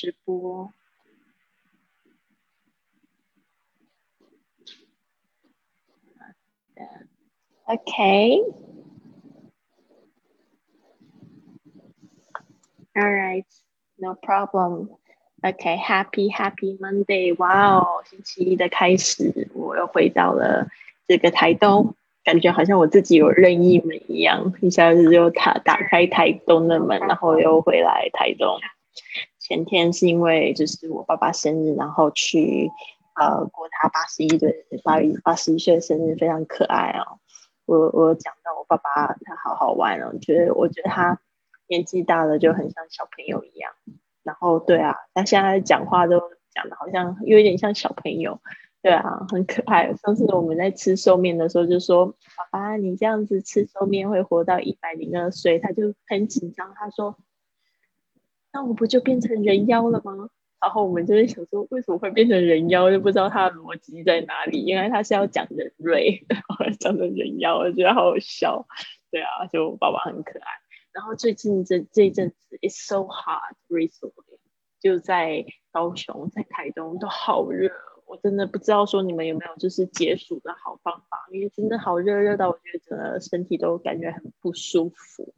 直播。OK。All right, no problem. OK, Happy happy Monday. 哇哦，星期一的开始，我又回到了这个台东，感觉好像我自己有任意门一样，一下子就打打开台东的门，然后又回来台东。前天是因为就是我爸爸生日，然后去呃过他八十一的八八十一岁生日，非常可爱哦。我我讲到我爸爸，他好好玩哦，觉得我觉得他年纪大了就很像小朋友一样。然后对啊，他现在讲话都讲的好像有一点像小朋友，对啊，很可爱。上次我们在吃寿面的时候就说：“爸爸，你这样子吃寿面会活到一百零二岁。”他就很紧张，他说：“那我不就变成人妖了吗？”然后我们就在想说，为什么会变成人妖？就不知道他的逻辑在哪里。因为他是要讲人类，然后讲成人妖，我觉得好好笑。对啊，就爸爸很可爱。然后最近这这一阵子，it's so hot recently，就在高雄、在台东都好热。我真的不知道说你们有没有就是解暑的好方法，因为真的好热，热到我觉得整个身体都感觉很不舒服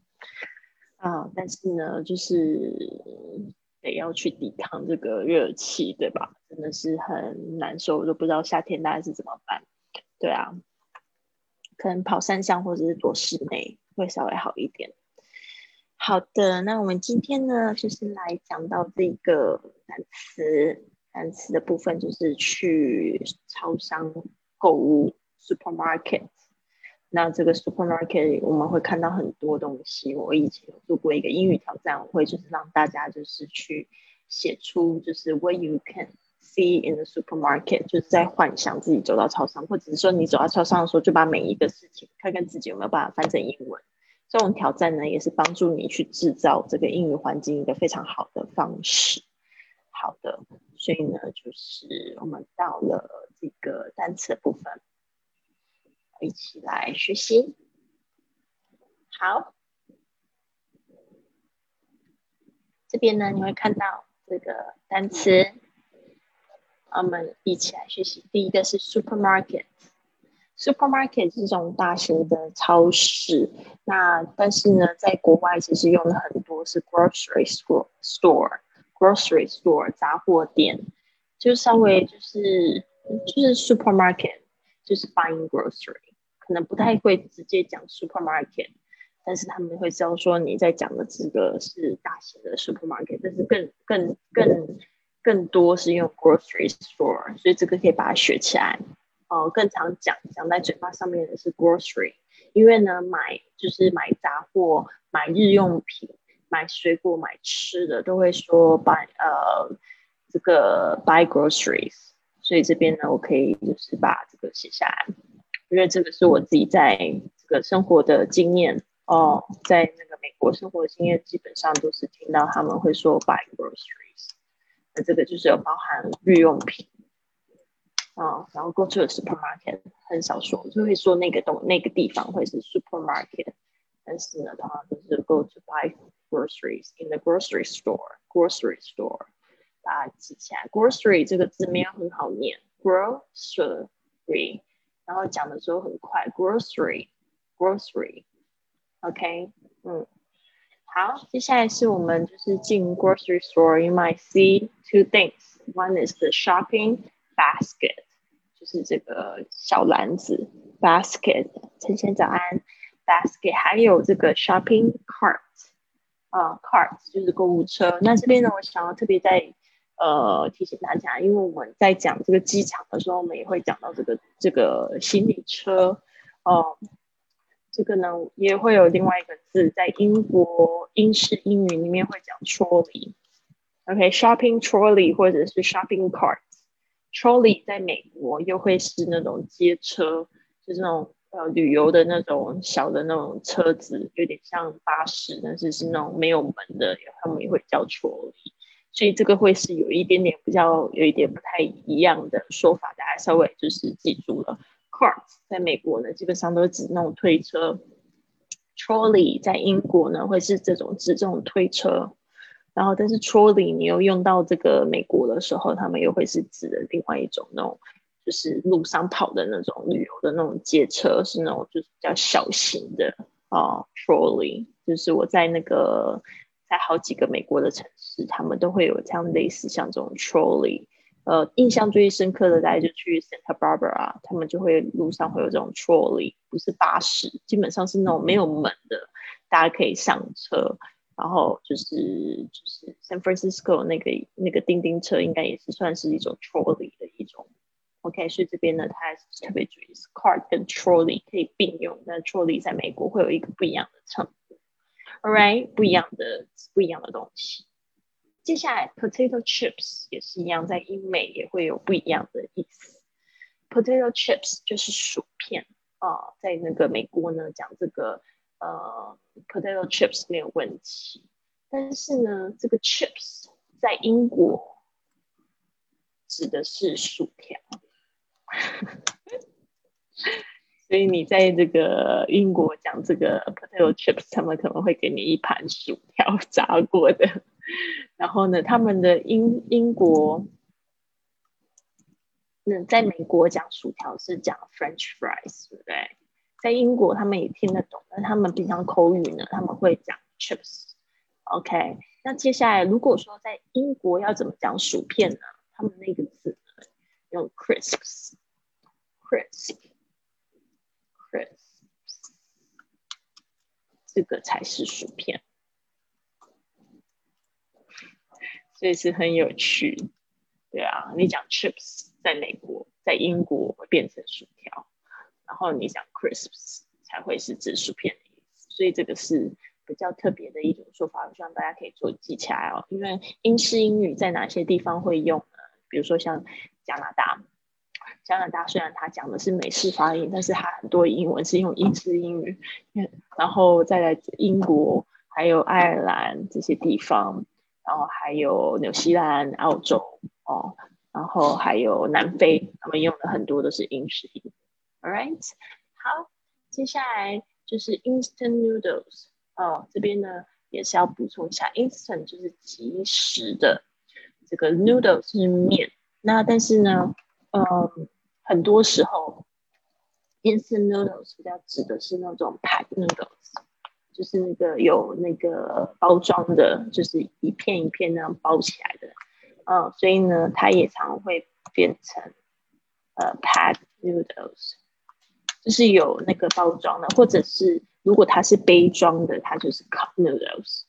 啊。但是呢，就是。得要去抵抗这个热气，对吧？真的是很难受，我都不知道夏天大概是怎么办。对啊，可能跑山上或者是躲室内会稍微好一点。好的，那我们今天呢，就是来讲到这个单词，单词的部分就是去超商购物，supermarket。那这个 supermarket 我们会看到很多东西。我以前有做过一个英语挑战，我会就是让大家就是去写出就是 what you can see in the supermarket，就是在幻想自己走到超商，或者是说你走到超商的时候，就把每一个事情看看自己有没有办法翻成英文。这种挑战呢，也是帮助你去制造这个英语环境一个非常好的方式。好的，所以呢，就是我们到了这个单词的部分。一起来学习。好，这边呢你会看到这个单词，我们一起来学习。第一个是 supermarket，supermarket 是这种大型的超市。那但是呢，在国外其实用的很多是 grocery store store，grocery store 杂货店，就稍微就是就是 supermarket 就是 buying grocery。可能不太会直接讲 supermarket，但是他们会知道说你在讲的这个是大型的 supermarket，但是更更更更多是用 grocery store，所以这个可以把它学起来。哦，更常讲讲在嘴巴上面的是 grocery，因为呢买就是买杂货、买日用品、买水果、买吃的都会说 buy 呃这个 buy groceries，所以这边呢我可以就是把这个写下来。因为这个是我自己在这个生活的经验哦，在那个美国生活的经验，基本上都是听到他们会说 buy groceries，那这个就是有包含日用品啊，然后 go to a supermarket 很少说，就会说那个东那个地方会是 supermarket，但是呢，通常都是 go to buy groceries in the grocery store，grocery store，大家记起来，grocery 这个字没有很好念，grocery。然后讲的时候很快，grocery，grocery，OK，嗯，好，接下来是我们就是进 grocery store，you might see two things. One is the shopping basket，就是这个小篮子，basket，晨晨早安，basket，还有这个 shopping cart，啊，cart 就是购物车。那这边呢，我想要特别在 呃，提醒大家，因为我们在讲这个机场的时候，我们也会讲到这个这个行李车。哦，这个呢也会有另外一个字，在英国英式英语里面会讲 trolley。OK，shopping trolley 或者是 shopping cart。trolley 在美国又会是那种街车，就是那种呃旅游的那种小的那种车子，有点像巴士，但是是那种没有门的，他们也会叫 trolley。所以这个会是有一点点比较有一点不太一样的说法，大家稍微就是记住了。Cart 在美国呢，基本上都是指那种推车；Trolley 在英国呢，会是这种指这种推车。然后但是 trolley 你又用到这个美国的时候，他们又会是指的另外一种那种，就是路上跑的那种旅游的那种街车，是那种就是比较小型的啊 trolley，就是我在那个在好几个美国的城市，他们都会有这样类似像这种 trolley。呃，印象最深刻的大概就去 Santa Barbara，他们就会路上会有这种 trolley，不是巴士，基本上是那种没有门的，大家可以上车。然后就是就是 San Francisco 那个那个叮叮车，应该也是算是一种 trolley 的一种。OK，所以这边呢，它特别注意是 cart 跟 trolley 可以并用，但 trolley 在美国会有一个不一样的称。All right，不一样的不一样的东西。接下来，potato chips 也是一样，在英美也会有不一样的意思。potato chips 就是薯片啊，在那个美国呢讲这个呃 potato chips 没有问题，但是呢，这个 chips 在英国指的是薯条，所以你在这个英国讲这个 potato chips，他们可能会给你一盘薯条炸过的。然后呢，他们的英英国，那在美国讲薯条是讲 French fries，对不对？在英国他们也听得懂，但他们平常口语呢，他们会讲 chips。OK，那接下来如果说在英国要怎么讲薯片呢？他们那个字呢，用 crisps，crisps 这个才是薯片。所以是很有趣，对啊，你讲 chips 在美国，在英国会变成薯条，然后你讲 crisps 才会是指薯片的意思，所以这个是比较特别的一种说法，希望大家可以做记起来哦。因为英式英语在哪些地方会用呢？比如说像加拿大，加拿大虽然它讲的是美式发音，但是它很多英文是用英式英语，然后再来英国，还有爱尔兰这些地方。然后还有纽西兰、澳洲哦，然后还有南非，他们用的很多都是英式英语。All right，好，接下来就是 instant noodles 哦，这边呢也是要补充一下，instant 就是即时的，这个 noodles 是面。那但是呢，嗯，很多时候 instant noodles 比较指的是那种 pack noodles。就是那个有那个包装的，就是一片一片那样包起来的，嗯，所以呢，它也常会变成呃 pad noodles，就是有那个包装的，或者是如果它是杯装的，它就是 cup noodles。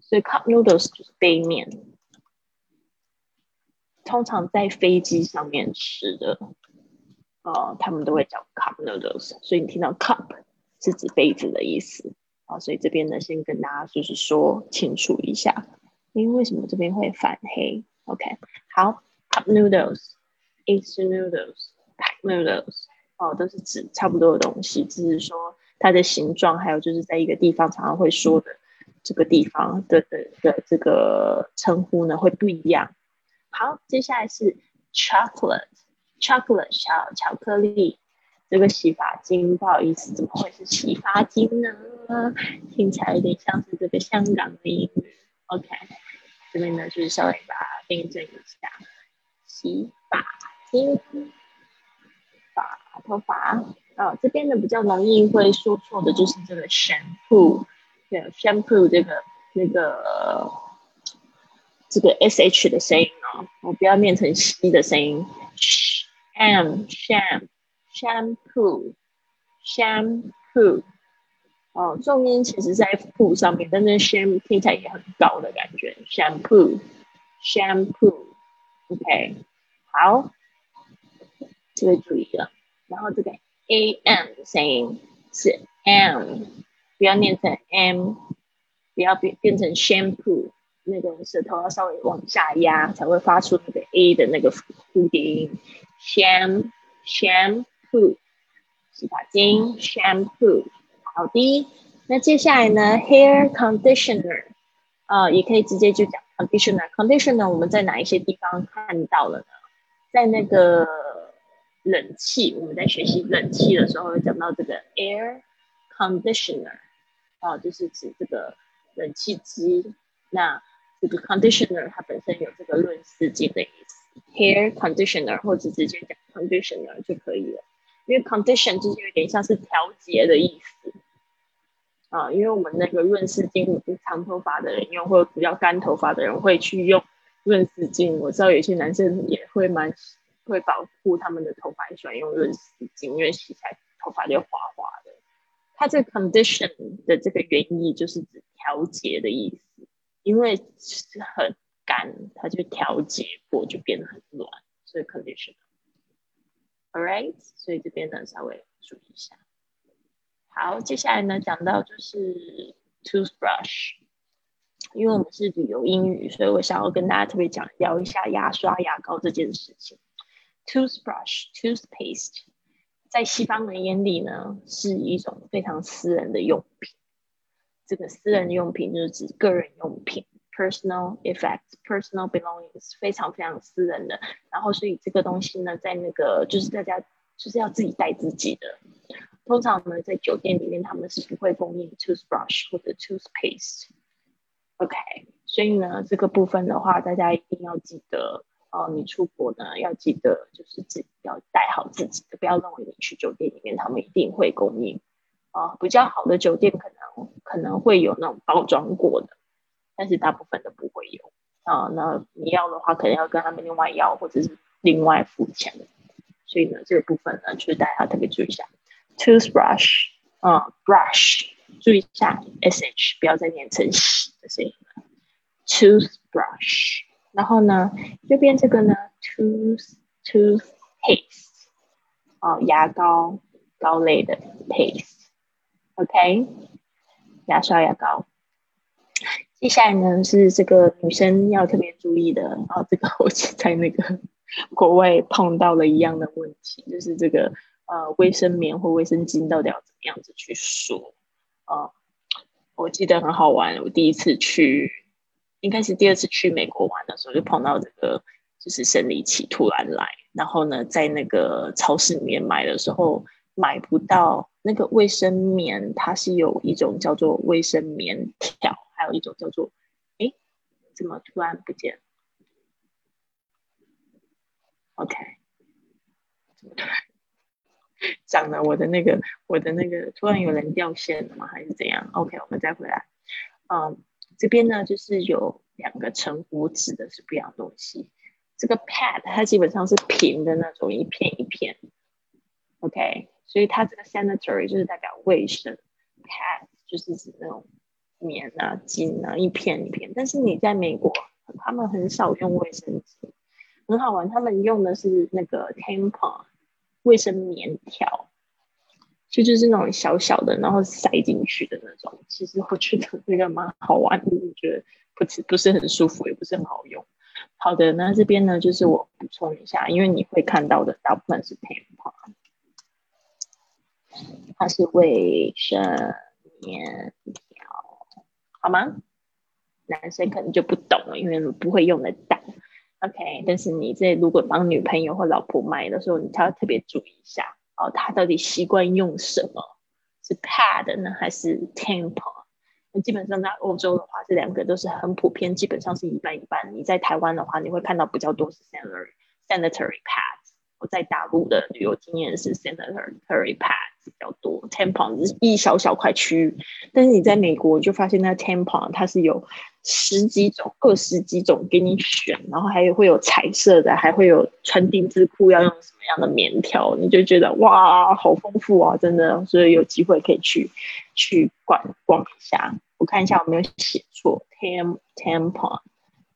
所以 cup noodles 就是杯面，通常在飞机上面吃的，哦，他们都会叫 cup noodles，所以你听到 cup。是指杯子的意思啊，所以这边呢，先跟大家就是说清楚一下，因为为什么这边会反黑？OK，好，cup noodles，instant noodles，pack noodles，哦，都是指差不多的东西，只是说它的形状，还有就是在一个地方常常会说的这个地方的的的这个称呼呢会不一样。好，接下来是 chocolate，chocolate 小巧克力。这个洗发精，不好意思，怎么会是洗发精呢？听起来有点像是这个香港的英语。OK，这边呢就是稍微把它订正一下，洗发精，发头发。哦，这边呢比较容易会说错的就是这个 shampoo，对，shampoo 这个那个这个 sh 的声音哦，我不要念成 c 的声音，sham sham。shampoo，shampoo，哦，重音其实在 p 上面，但是 sham 听起来也很高的感觉。shampoo，shampoo，OK，好，这个注意了。然后这个 am 的声音是 m，不要念成 m，不要变变成 shampoo，那个舌头要稍微往下压，才会发出那个 a 的那个蝴蝶音。sham，sham。洗发精，shampoo，好的。那接下来呢，hair conditioner，啊，也可以直接就讲 conditioner。conditioner 我们在哪一些地方看到了呢？在那个冷气，我们在学习冷气的时候，会讲到这个 air conditioner，啊，就是指这个冷气机。那这个 conditioner 它本身有这个润丝巾的意思，hair conditioner 或者直接讲 conditioner 就可以了，因为 condition 就是有点像是调节的意思啊，因为我们那个润丝巾，长头发的人用，或者比较干头发的人会去用润丝巾。我知道有些男生也会蛮会保护他们的头发，也喜欢用润丝巾，因为洗起来头发就滑滑的。它这个 condition 的这个原意就是指调节的意思。因为是很干，它就调节过，就变得很软，所以 condition。All right，所以这边呢稍微注意一下。好，接下来呢讲到就是 toothbrush，因为我们是旅游英语，所以我想要跟大家特别讲聊一下牙刷、牙膏这件事情。toothbrush，toothpaste，在西方人眼里呢是一种非常私人的用品。这个私人用品就是指个人用品，personal effects，personal belongings，非常非常私人的。然后，所以这个东西呢，在那个就是大家就是要自己带自己的。通常呢，在酒店里面他们是不会供应 toothbrush 或者 toothpaste。OK，所以呢，这个部分的话，大家一定要记得哦，你出国呢要记得就是自己要带好自己的，不要认为你去酒店里面他们一定会供应。啊，比较好的酒店可能可能会有那种包装过的，但是大部分都不会有啊。那你要的话，可能要跟他们另外要，或者是另外付钱。所以呢，这个部分呢，就是大家特别注意一下。Toothbrush 啊，brush，注意一下 sh，不要再念成洗的声音了。Toothbrush，然后呢，右边这个呢，tooth toothpaste，啊，牙膏膏类的 paste。OK，牙刷、牙膏。接下来呢是这个女生要特别注意的啊，这个我在那个 国外碰到了一样的问题，就是这个呃卫生棉或卫生巾到底要怎么样子去说啊？我记得很好玩，我第一次去，应该是第二次去美国玩的时候，就碰到这个就是生理期突然来，然后呢在那个超市里面买的时候买不到。那个卫生棉，它是有一种叫做卫生棉条，还有一种叫做，哎，怎么突然不见？OK，怎么突然讲了我的那个，我的那个突然有人掉线了吗？还是怎样？OK，我们再回来。嗯，这边呢就是有两个称呼，指的是不一样东西。这个 pad 它基本上是平的那种，一片一片。OK。所以它这个 sanitary 就是代表卫生，pad 就是指那种棉啊、巾啊，一片一片。但是你在美国，他们很少用卫生巾，很好玩，他们用的是那个 tampon 卫生棉条，就就是那种小小的，然后塞进去的那种。其实我觉得这个蛮好玩的，我觉得不是不是很舒服，也不是很好用。好的，那这边呢，就是我补充一下，因为你会看到的大部分是 tampon。它是卫生棉条，好吗？男生可能就不懂了，因为不会用得到。OK，但是你这如果帮女朋友或老婆买的时候，你要特别注意一下哦，他到底习惯用什么？是 pad 呢，还是 tampon？那基本上在欧洲的话，这两个都是很普遍，基本上是一半一半。你在台湾的话，你会看到比较多是 sanitary sanitary pad。我在大陆的旅游经验是 sanitary pads 比较多，tampon 是一小小块区域，但是你在美国就发现那 tampon 它是有十几种、二十几种给你选，然后还有会有彩色的，还会有穿丁字裤要用什么样的棉条，你就觉得哇，好丰富啊，真的，所以有机会可以去去逛逛一下。我看一下有没有写错，tam tampon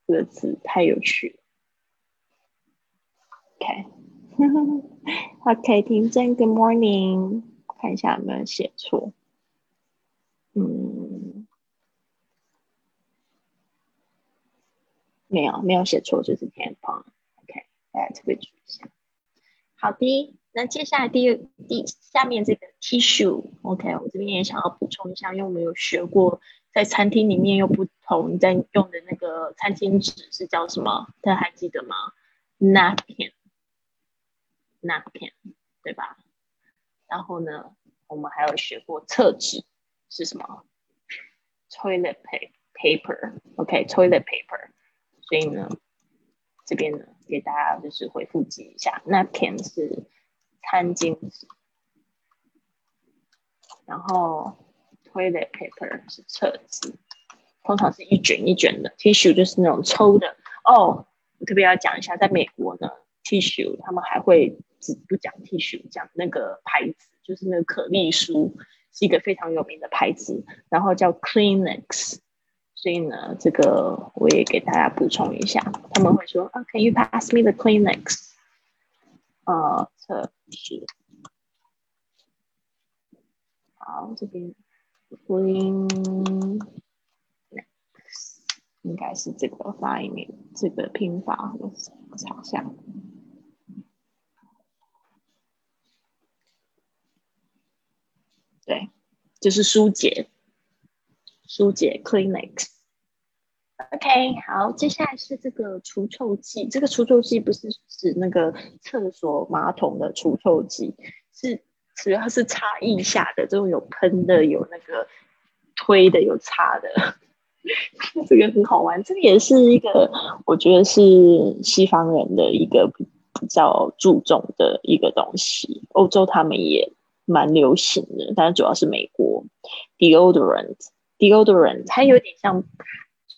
这个字太有趣了，OK。OK，婷真，Good morning，看一下有没有写错。嗯，没有，没有写错，就是偏旁。OK，大家特别注意一下。好的，那接下来第二第下面这个 tissue，OK，我这边也想要补充一下，因为我们有学过，在餐厅里面又不同在用的那个餐巾纸是叫什么？大家还记得吗？napkin。napkin，对吧？然后呢，我们还有学过厕纸是什么？toilet paper，OK，toilet paper。所以呢，这边呢给大家就是回复记一下，napkin 是餐巾纸，然后 toilet paper 是厕纸，通常是一卷一卷的，tissue 就是那种抽的。哦，我特别要讲一下，在美国呢，tissue 他们还会不讲 T 恤讲那个牌子，就是那个可丽舒是一个非常有名的牌子，然后叫 Kleenex。所以呢，这个我也给大家补充一下，他们会说啊，Can you pass me the Kleenex？啊，测试。好，这边 Kleenex 应该是这个发音，这个拼法，我查一下。对，就是疏解。疏解 Kleenex。OK，好，接下来是这个除臭剂。这个除臭剂不是指那个厕所马桶的除臭剂，是主要是擦腋下的这种有喷的、有那个推的、有擦的。这个很好玩，这个也是一个我觉得是西方人的一个比较注重的一个东西。欧洲他们也蛮流行的，但是主要是美国 deodorant。deodorant 它有点像，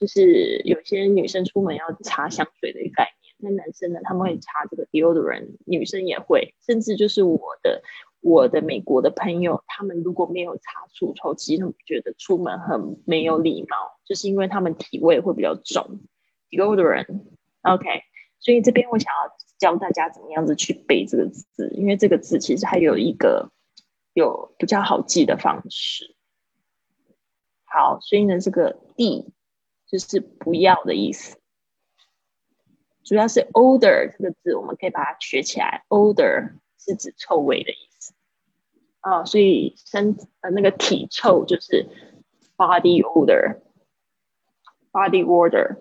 就是有些女生出门要擦香水的一个概念。那男生呢，他们会擦这个 deodorant，女生也会，甚至就是我的我的美国的朋友，他们如果没有擦除臭剂，他们觉得出门很没有礼貌，就是因为他们体味会比较重。deodorant，OK，所以这边我想要教大家怎么样子去背这个字，因为这个字其实还有一个有比较好记的方式。好，所以呢，这个 d 就是不要的意思，主要是 odor 这个字，我们可以把它学起来。odor 是指臭味的意思啊，所以身呃那个体臭就是 body odor，body odor。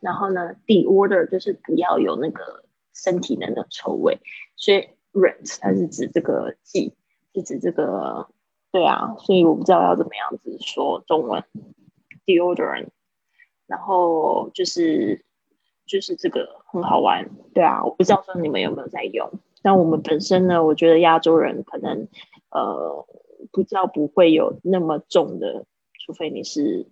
然后呢，d order 就是不要有那个身体的那个臭味，所以 rent 它是指这个剂，是指这个。对啊，所以我不知道要怎么样子说中文，deodorant，然后就是就是这个很好玩，对啊，我不知道说你们有没有在用，但我们本身呢，我觉得亚洲人可能呃不知道不会有那么重的，除非你是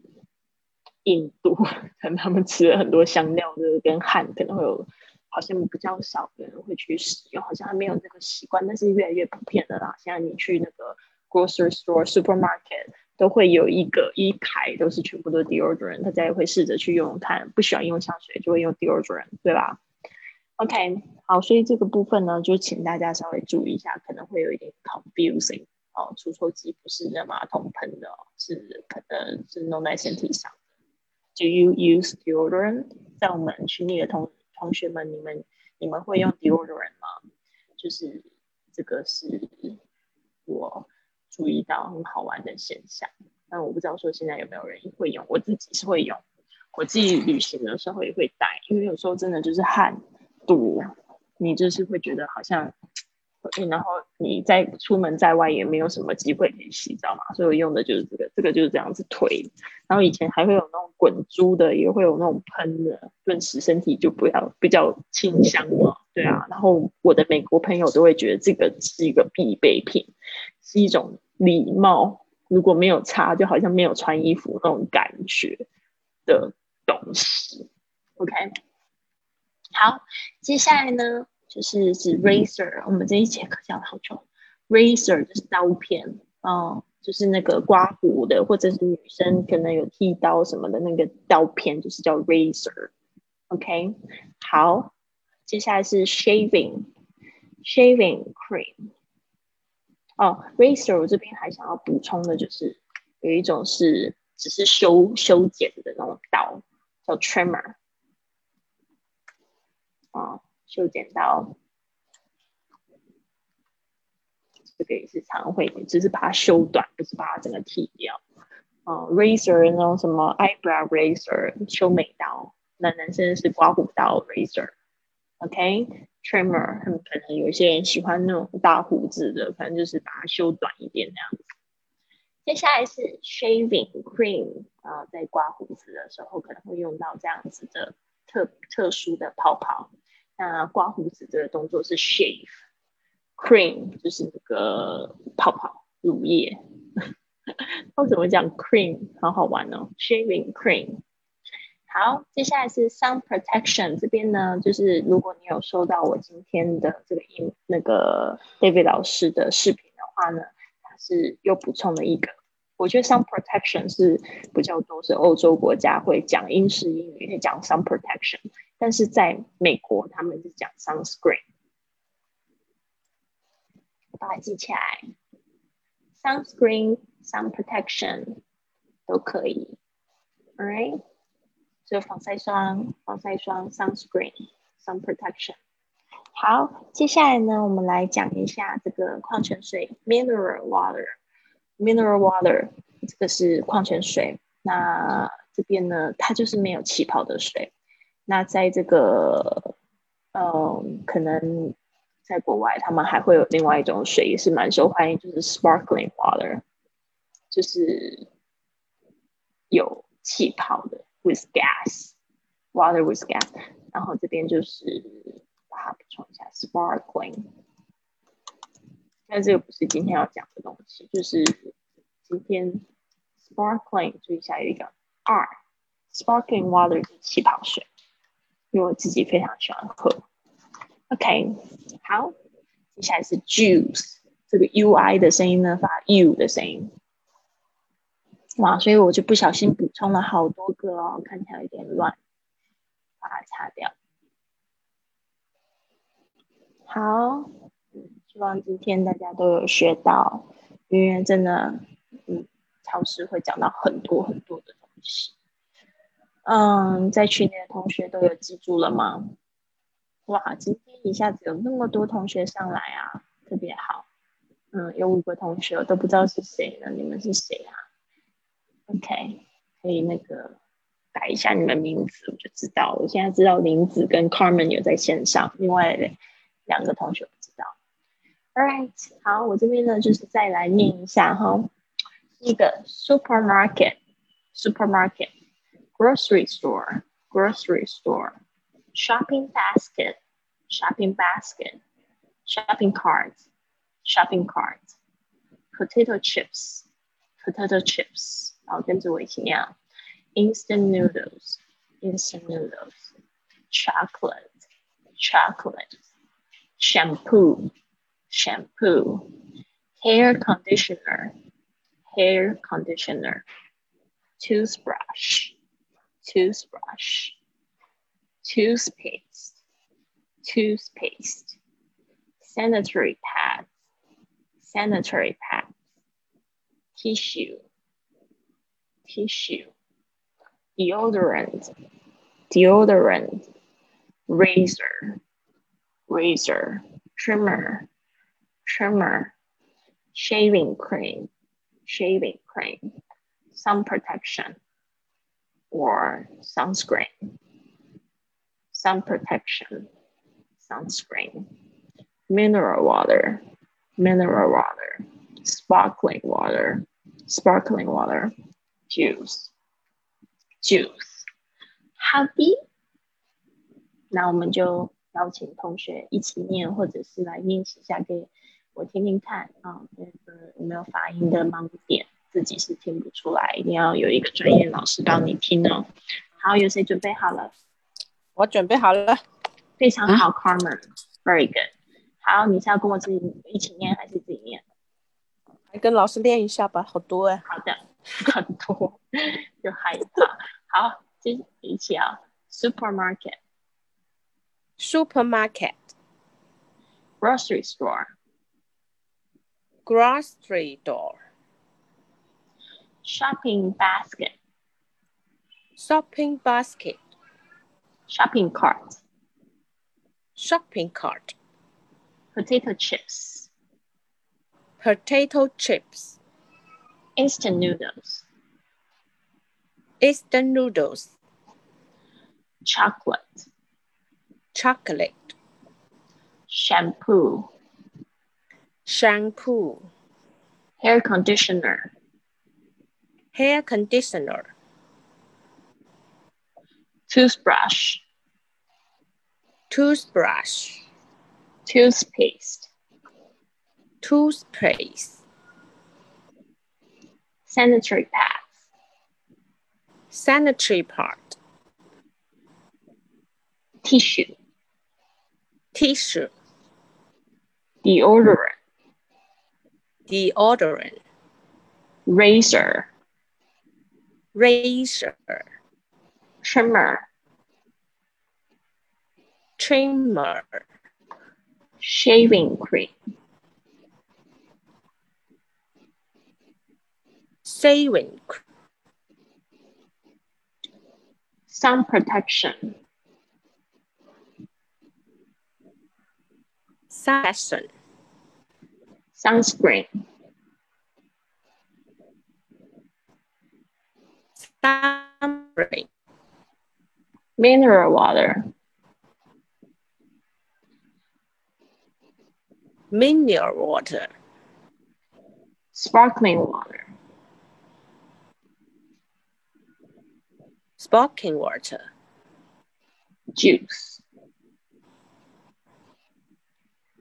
印度，可能他们吃了很多香料就是跟汗，可能会有，好像比较少的人会去使用，好像还没有这个习惯，但是越来越普遍的啦，现在你去那个。grocery store supermarket 都会有一个一排都是全部都 deodorant，大家也会试着去用用看，不喜欢用香水就会用 deodorant，对吧？OK，好，所以这个部分呢，就请大家稍微注意一下，可能会有一点 confusing 哦。除臭剂不是在马桶喷的，是可能是弄在身体上。Do you use deodorant？在我们群里的同同学们，你们你们会用 deodorant 吗？就是这个是我。注意到很好玩的现象，但我不知道说现在有没有人会用，我自己是会用，我自己旅行的时候也会带，因为有时候真的就是汗多，你就是会觉得好像，然后你在出门在外也没有什么机会可以洗澡嘛，所以我用的就是这个，这个就是这样子推，然后以前还会有那种滚珠的，也会有那种喷的，顿时身体就不要比较清香嘛，对啊，然后我的美国朋友都会觉得这个是一个必备品，是一种。礼貌，如果没有擦，就好像没有穿衣服那种感觉的东西。OK，好，接下来呢，就是指 razor，我们这一节课讲了好久，razor 就是刀片，哦，就是那个刮胡的，或者是女生可能有剃刀什么的那个刀片，就是叫 razor。OK，好，接下来是 shaving，shaving cream。哦，razor 我这边还想要补充的就是，有一种是只是修修剪的那种刀，叫 trimmer。啊，修剪刀，这个也是常会，只是把它修短，不是把它整个剃掉。哦，razor 那种什么 eyebrow razor 修眉刀，那男生是刮胡刀 razor。OK。trimmer，他们可能有一些人喜欢那种大胡子的，反正就是把它修短一点这样子。接下来是 shaving cream 啊，在刮胡子的时候可能会用到这样子的特特殊的泡泡。那刮胡子这个动作是 shave，cream 就是那个泡泡乳液。我怎么讲 cream？好好玩哦，shaving cream。好，接下来是 sun protection 这边呢，就是如果你有收到我今天的这个音那个 David 老师的视频的话呢，他是又补充了一个。我觉得 sun protection 是比较多是欧洲国家会讲英式英语，会讲 sun protection，但是在美国他们是讲 sunscreen。把它记起来，sunscreen、sun protection 都可以，all right。就防晒霜，防晒霜 sunscreen，sun protection。好，接下来呢，我们来讲一下这个矿泉水 mineral water。Mineral water 这个是矿泉水，那这边呢，它就是没有气泡的水。那在这个，嗯，可能在国外，他们还会有另外一种水，也是蛮受欢迎，就是 sparkling water，就是有气泡的。with gas, water with gas，然后这边就是把它补充一下 sparkling。但这个不是今天要讲的东西，就是今天 sparkling 注意一下有一个 R sparkling water 是气泡水，因为我自己非常喜欢喝。OK，好，接下来是 juice，这个 U I 的声音呢发 U 的声音。哇，所以我就不小心补充了好多个哦，看起来有点乱，把它擦掉。好，希望今天大家都有学到，因为真的，超市会讲到很多很多的东西。嗯，在群里的同学都有记住了吗？哇，今天一下子有那么多同学上来啊，特别好。嗯，有五个同学，都不知道是谁呢，你们是谁啊？OK，可以那个改一下你们名字，我就知道。我现在知道林子跟 Carmen 有在线上，另外两个同学不知道。All right，好，我这边呢就是再来念一下哈。一个 supermarket，supermarket，grocery store，grocery store，shopping basket，shopping basket，shopping cart，shopping cart，potato chips，potato chips。好，跟着我一起念：instant noodles, instant noodles, chocolate, chocolate, shampoo, shampoo, hair conditioner, hair conditioner, toothbrush, toothbrush, toothpaste, toothpaste, sanitary pads, sanitary pads, tissue. Tissue, deodorant, deodorant, razor, razor, trimmer, trimmer, shaving cream, shaving cream, sun protection, or sunscreen, sun protection, sunscreen, mineral water, mineral water, sparkling water, sparkling water, Juice, juice，好的。那我们就邀请同学一起念，或者是来练习一下，给 我听听看啊。那个有没有发音的盲点，自己是听不出来，一定要有一个专业老师帮你听哦。好，有谁准备好了？我准备好了，非常好，Carmen，very good。好，你是要跟我自己一起念，还是自己念？来跟老师练一下吧，好多哎。好的。很多就害怕。好，接一起啊，supermarket，supermarket，grocery store，grocery store，shopping basket，shopping basket，shopping cart，shopping cart，potato chips，potato chips。Instant noodles. Instant noodles. Chocolate. Chocolate. Shampoo. Shampoo. Hair conditioner. hair conditioner, toothbrush, toothbrush, toothpaste, toothpaste, sanitary pads, sanitary pad, tissue, tissue, deodorant, deodorant, razor, razor, trimmer, trimmer, shaving cream, shaving, cr- sun protection, fashion, sunscreen, sunscreen, mineral water, mineral water, sparkling water, sparkling water, juice.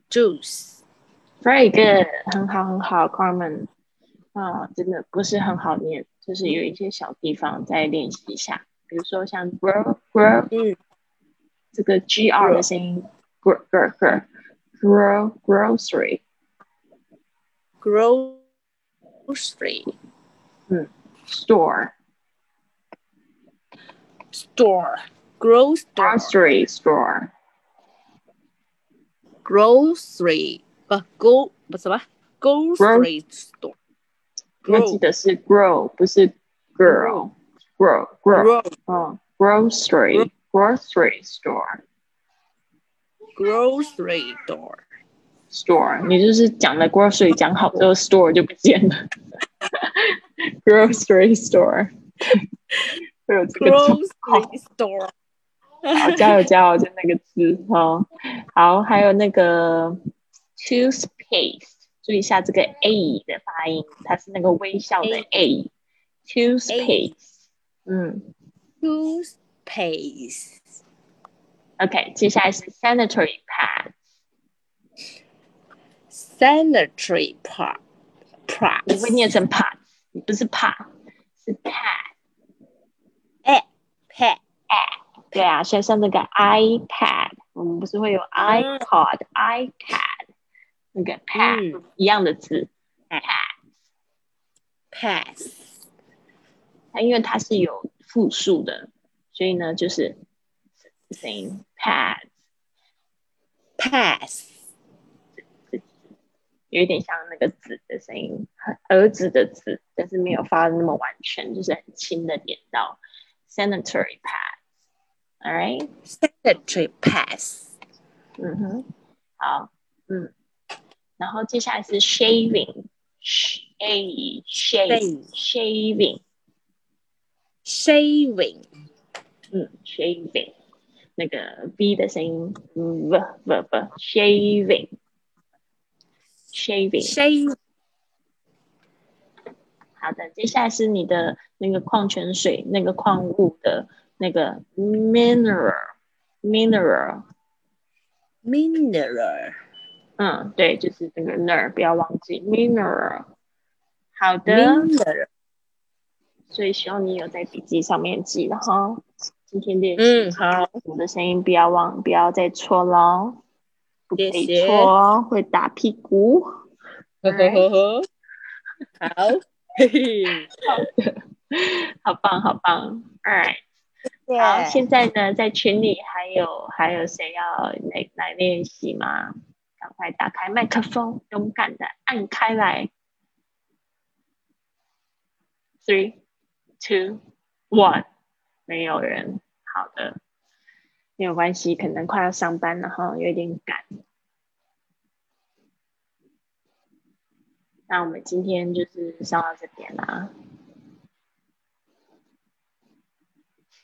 juice, Very good，很好很好，Carmen。啊，真的不是很好念，就是有一些小地方再练习一下，比如说像 grow grow 嗯这个 G R 的声音，grow grow grow grow grocery grocery, store store, grocery, grocery store grocery, 不 go 不什么 grocery store, 我记得是 grow 不是 girl grow grow 嗯 grocery grocery store grocery store, store，你就是讲的 grocery 讲好之后 store 就不见了，grocery store 会有这个 grocery store, 好，加油加油，就那个字哦。好，还有那个 toothpaste，注意一下这个 a 的发音，它是那个微笑的 a。toothpaste，嗯 toothpaste, ，OK，接下来是 sanitary pad， sanitary pad, 你会 pad, 念成 pad，不是 pad，是 pad。 pad, 对啊，像像那个 iPad，我们不是会有 iPod、iPad 那个 pad、嗯一样的字。嗯，pad，pass, 它因为它是有复数的，所以呢就是声音 pad，pass, 有一点像那个子的声音，儿子的子，但是没有发的那么完全，就是很轻的点到。Sanitary pad，all right。sanitary pass, 嗯哼，好，嗯，然后接下来是 shaving，shave shave shaving，shaving, 嗯，shaving，那个 b 的声音，嗯，v v v shaving shaving shaving 好的，接下来是你的那个矿泉水那个矿物的那个 mineral mineral，mineral, 嗯，对，就是这个 ner，不要忘记 mineral。好的。mineral, 所以希望你有在笔记上面记了哈。今天练习嗯，好，我的声音不要忘，不要再错喽，不可以谢谢错哦，会打屁股。呵呵呵呵，好，嘿嘿，好棒，好棒，Alright，好，现在呢，在群里还有还有谁要来来练习吗？快打开麦克风，勇敢的按开来。Three, two, one，没有人。好的，没有关系，可能快要上班了哈，有点赶。那我们今天就是上到这边啦，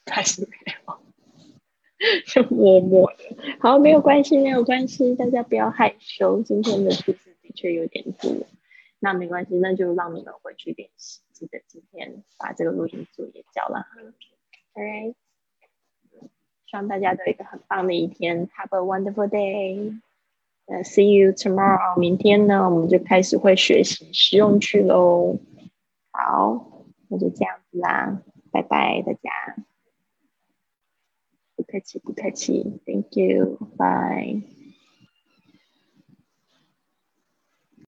还是没有，就默默的。好，没有关系，没有关系，大家不要害羞。今天的句子的确有点多，那没关系，那就让你们回去练习。记得今天把这个录音作业交了。Alright，希望大家都有一个很棒的一天，Have a wonderful day。呃，See you tomorrow。明天呢，我们就开始会学习实用句喽。好，那就这样子啦，拜拜，大家。不客气，不客气，Thank you，Bye。